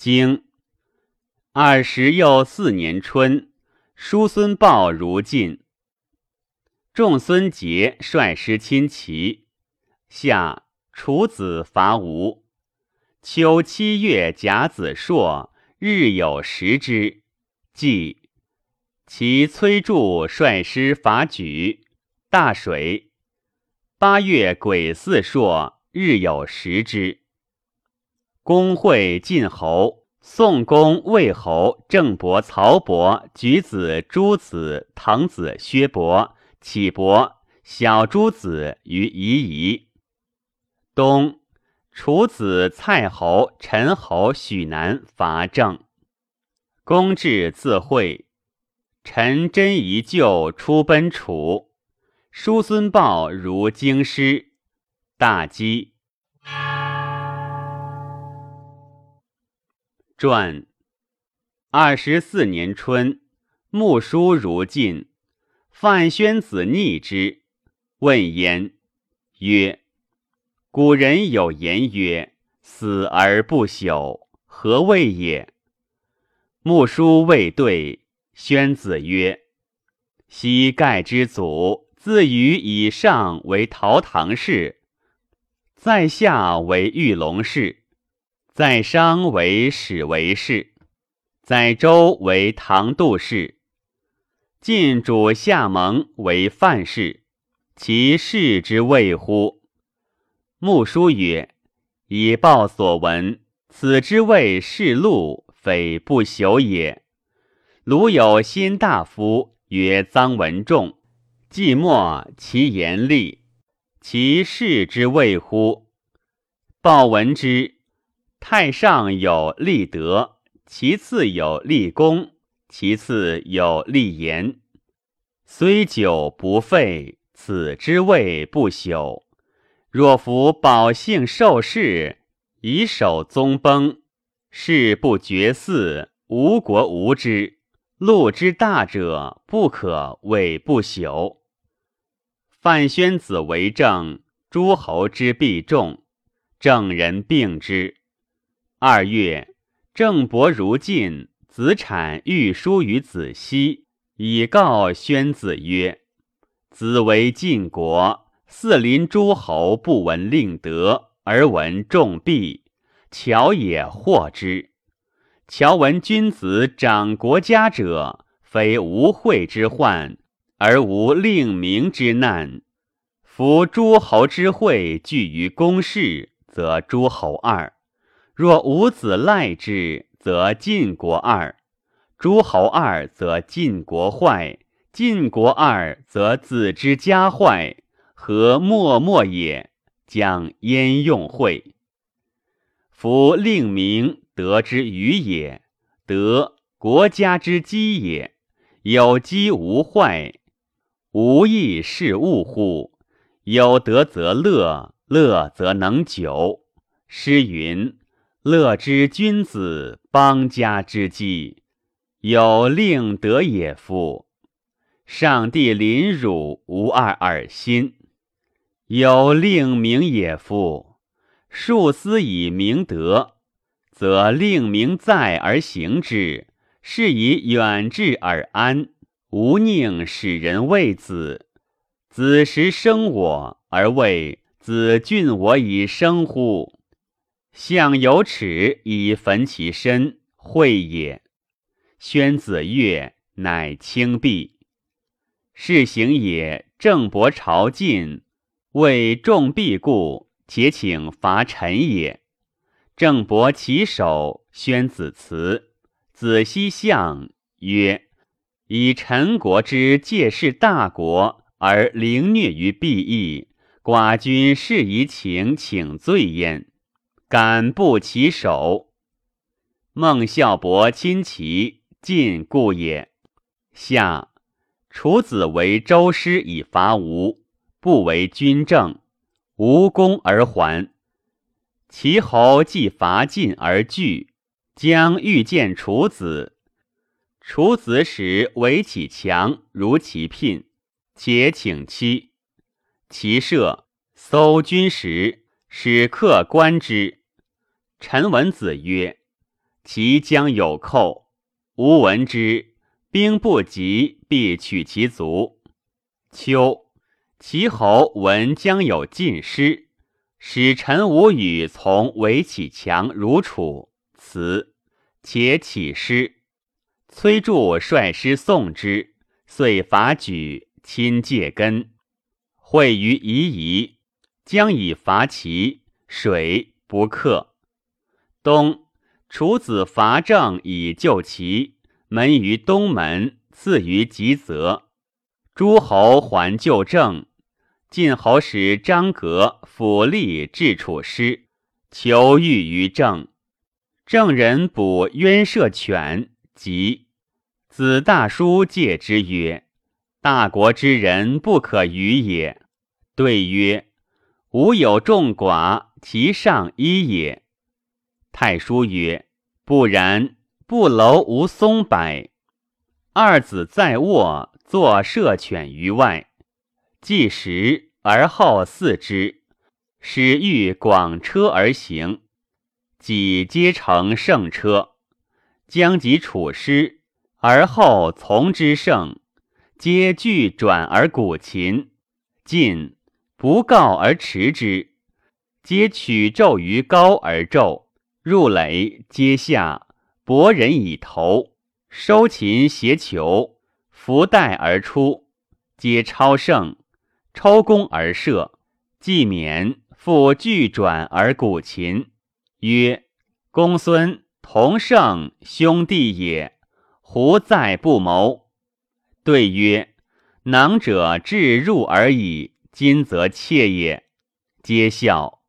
经二十又四年春，叔孙豹如晋。仲孙杰率师侵齐。夏，楚子伐吴。秋七月甲子朔，日有食之。季，其崔杼率师伐莒。大水。八月癸巳朔，日有食之。公会晋侯、宋公、魏侯、郑伯、曹伯、举子、诸子、滕子、薛伯、杞伯、小诸子于夷夷。冬，楚子蔡侯、陈侯、许南伐郑。公至自会，陈真宜旧出奔楚。叔孙豹如京师，大饥。传二十四年春，穆叔如晋，范宣子逆之，问焉，曰：“古人有言曰：‘死而不朽，何谓也？’”穆叔未对，宣子曰：“昔盖之祖，自于以上为陶唐氏，在下为玉龙氏。”在商为史为氏，在周为唐杜氏，晋主夏蒙为范氏，其事之谓乎？穆叔曰：“以报所闻，此之谓世禄，非不朽也。鲁有新大夫曰臧文仲，季末其言厉，其事之谓乎？报闻之。”太上有立德，其次有立功，其次有立言。虽久不废，此之谓不朽。若夫保姓受世，以守宗崩，事不绝嗣，无国无之，禄之大者，不可谓不朽。范宣子为政，诸侯之必重，正人并之。二月，郑伯如晋，子产欲书于子西，以告宣子曰：“子为晋国，四邻诸侯不闻令德，而闻重币，巧也获之。乔闻君子长国家者，非无惠之患，而无令名之难。夫诸侯之惠聚于公室，则诸侯二。”若五子赖之，则晋国二；诸侯二，则晋国坏；晋国二，则子之家坏。何默默也？将焉用会？夫令名得之于也，德国家之基也。有基无坏，无益是物乎？有德则乐，乐则能久。诗云。乐之君子，邦家之计，有令德也夫。上帝临汝，无二耳心，有令名也夫。数思以明德，则令名在而行之，是以远志而安。无宁使人畏子，子时生我，而谓子俊我以生乎？相有耻以焚其身，会也。宣子越，乃轻鄙。是行也。郑伯朝晋，为众必故，且请伐陈也。郑伯起手，宣子辞。子西相曰：“以陈国之借势大国，而凌虐于必邑，寡君是以请请罪焉。”敢不其首？孟孝伯亲齐，晋故也。夏，楚子为周师以伐吴，不为军政，无功而还。齐侯既伐晋而惧，将欲见楚子。楚子使为其强，如其聘，且请期。其射搜军时，使客观之。陈文子曰：“其将有寇。吾闻之，兵不及，必取其卒。秋，齐侯闻将有尽师，使陈无与从围起强如楚，辞，且起师。崔杼率师送之，遂伐举，亲介根，会于夷夷，将以伐齐，水不克。东，楚子伐郑以救齐，门于东门，次于吉泽。诸侯还救郑，晋侯使张革辅力至楚师，求遇于郑。郑人捕渊射犬。即子大叔戒之曰：“大国之人不可与也。”对曰：“吾有众寡，其上一也。”太叔曰：“不然，不楼无松柏。”二子在卧，作射犬于外，既食而后饲之，使欲广车而行，己皆乘胜车。将及处师，而后从之胜，皆俱转而鼓琴，进不告而持之，皆取咒于高而咒，入垒皆下，博人以投，收琴携球，伏带而出，皆超胜，抽弓而射，既免，复俱转而鼓琴，曰：公孙。同胜兄弟也，胡在不谋？对曰：囊者至入而已，今则妾也。皆笑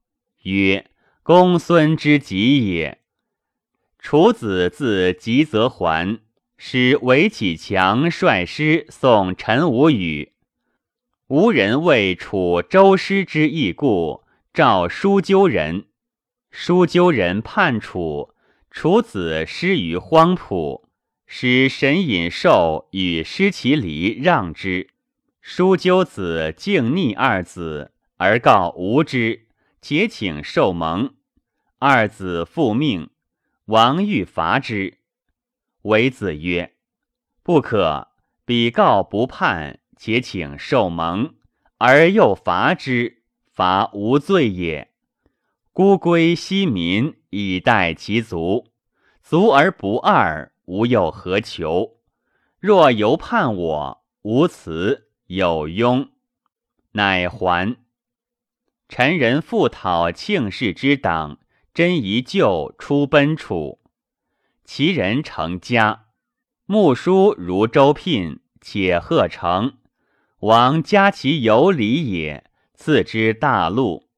曰：公孙之吉也。楚子自吉则还，使韦启强率师送陈无宇。吴人谓楚周师之义故，召书鸠人。书鸠人叛楚。楚子失于荒浦，使神隐兽与失其离让之。叔鸠子敬逆二子，而告无之，且请受盟。二子复命，王欲伐之。为子曰：“不可，彼告不叛，且请受盟，而又伐之，伐无罪也。”孤归西民以待其卒，卒而不二，吾又何求？若犹叛我，无辞有庸，乃还。臣人复讨庆氏之党，真宜救出奔楚。其人成家，穆书如周聘，且贺成。王加其有礼也，赐之大禄。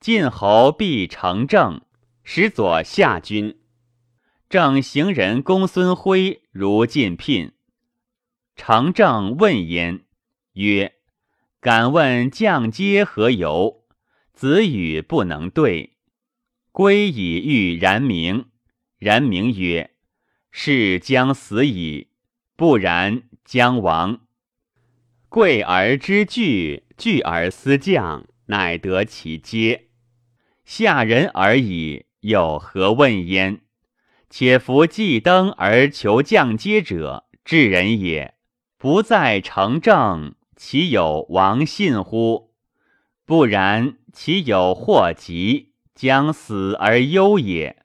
晋侯必成政，使左下军。正行人公孙辉如晋聘，成政问焉，曰：“敢问将阶何由？”子语不能对。归以遇然明，然明曰：“是将死矣，不然将亡。贵而知惧，惧而思将，乃得其阶。”下人而已，有何问焉？且夫既登而求降阶者，智人也。不在成正，其有王信乎？不然，其有祸及，将死而忧也。